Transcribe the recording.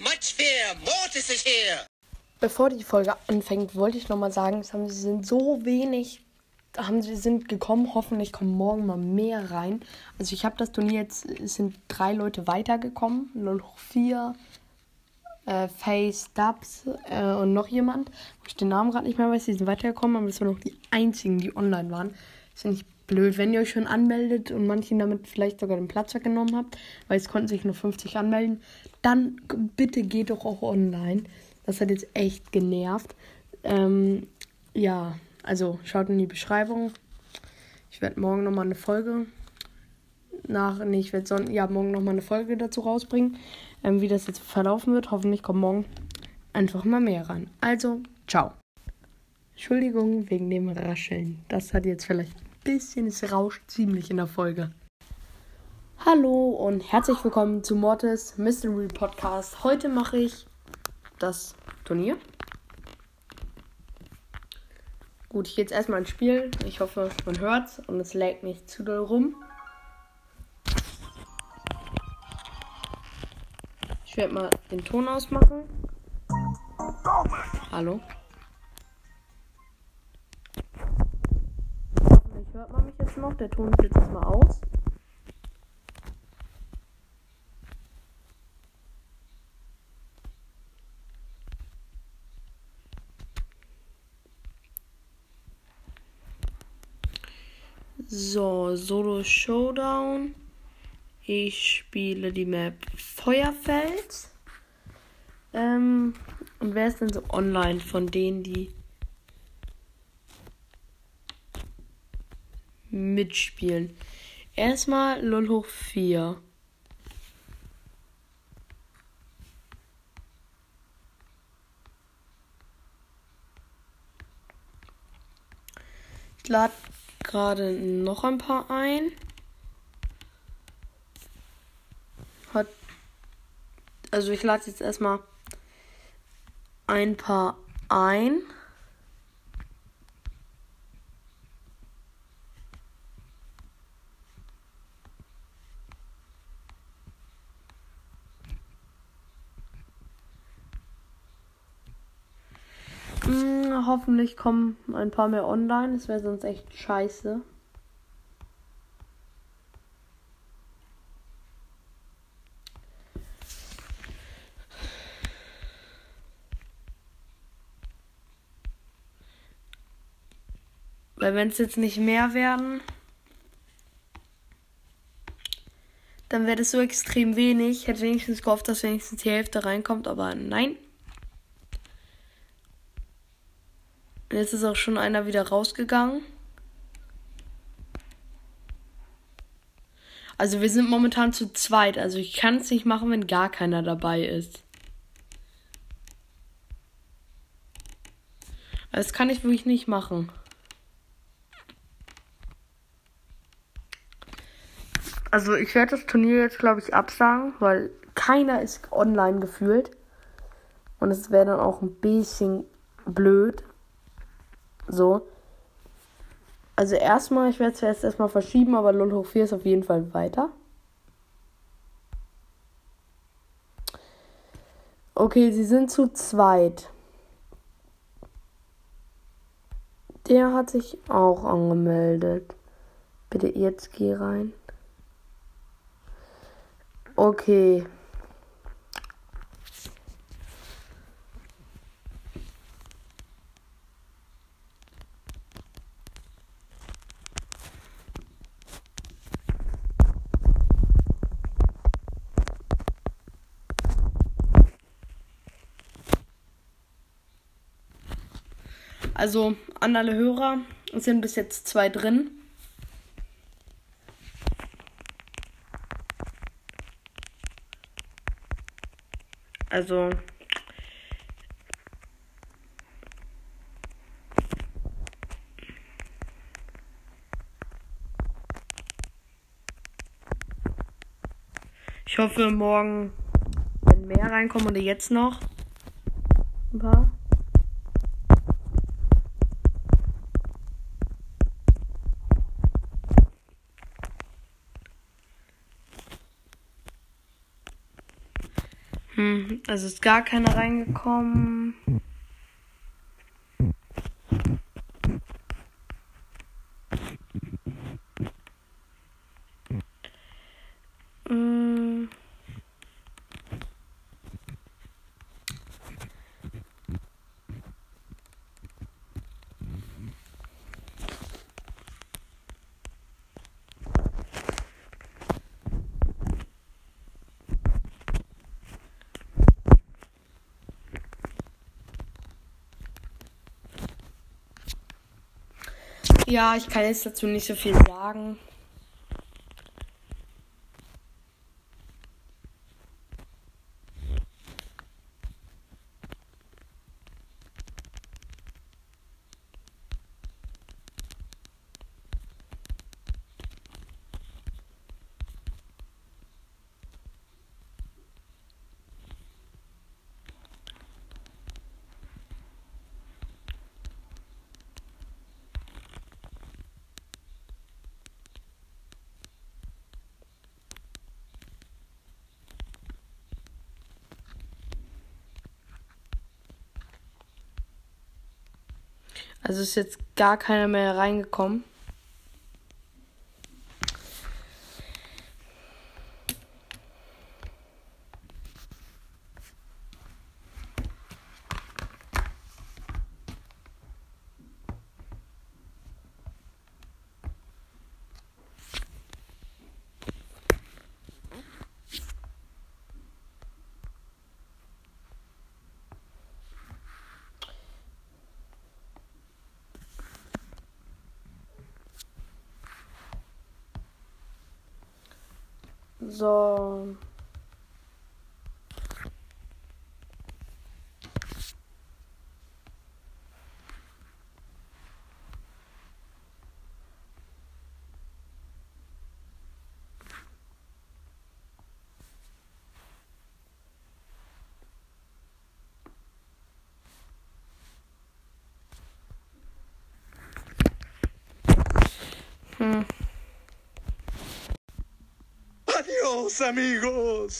much fear. Mortis is here. Bevor die Folge anfängt, wollte ich nochmal sagen, es haben, sind so wenig, haben sie sind gekommen. Hoffentlich kommen morgen mal mehr rein. Also ich habe das Turnier jetzt, es sind drei Leute weitergekommen. Nur noch vier. Äh, Face, Dubs äh, und noch jemand, ich den Namen gerade nicht mehr weiß, die sind weitergekommen, aber das waren noch die einzigen, die online waren. Ist ja nicht blöd, wenn ihr euch schon anmeldet und manchen damit vielleicht sogar den Platz weggenommen habt, weil es konnten sich nur 50 anmelden, dann bitte geht doch auch online. Das hat jetzt echt genervt. Ähm, ja, also schaut in die Beschreibung. Ich werde morgen nochmal eine Folge nach, nee, ich werde ja, morgen nochmal eine Folge dazu rausbringen, ähm, wie das jetzt verlaufen wird. Hoffentlich kommt morgen einfach mal mehr rein. Also, ciao. Entschuldigung wegen dem Rascheln. Das hat jetzt vielleicht bisschen, es rauscht ziemlich in der Folge. Hallo und herzlich willkommen zu Mortis Mystery Podcast. Heute mache ich das Turnier. Gut, ich gehe jetzt erstmal ins Spiel. Ich hoffe, man hört's und es lag nicht zu doll rum. Ich werde mal den Ton ausmachen. Hallo. Noch. Der Ton ist jetzt mal aus. So, Solo Showdown. Ich spiele die Map Feuerfeld. Ähm, und wer ist denn so online von denen, die mitspielen? Erstmal LOL hoch 4. Ich lade gerade noch ein paar ein. Hat. Also ich lade jetzt erstmal ein paar ein. Hoffentlich kommen ein paar mehr online. Das wäre sonst echt scheiße. Weil wenn es jetzt nicht mehr werden, dann wäre das so extrem wenig. Ich hätte wenigstens gehofft, dass wenigstens die Hälfte reinkommt, aber nein. Jetzt ist auch schon einer wieder rausgegangen. Also wir sind momentan zu zweit. Also ich kann es nicht machen, wenn gar keiner dabei ist. Das kann ich wirklich nicht machen. Also ich werde das Turnier jetzt, glaube ich, absagen, weil keiner ist online gefühlt. Und es wäre dann auch ein bisschen blöd. So. Also erstmal, ich werde es erstmal verschieben, aber 0 hoch 4 ist auf jeden Fall weiter. Okay, sie sind zu zweit. Der hat sich auch angemeldet. Bitte jetzt geh rein. Okay. Also an alle Hörer, es sind bis jetzt zwei drin. Also. Ich hoffe, morgen werden mehr reinkommen oder jetzt noch. Ein paar. Hm, also ist gar keiner reingekommen. Ja, ich kann jetzt dazu nicht so viel sagen. Also ist jetzt gar keiner mehr reingekommen. So. Adiós, amigos.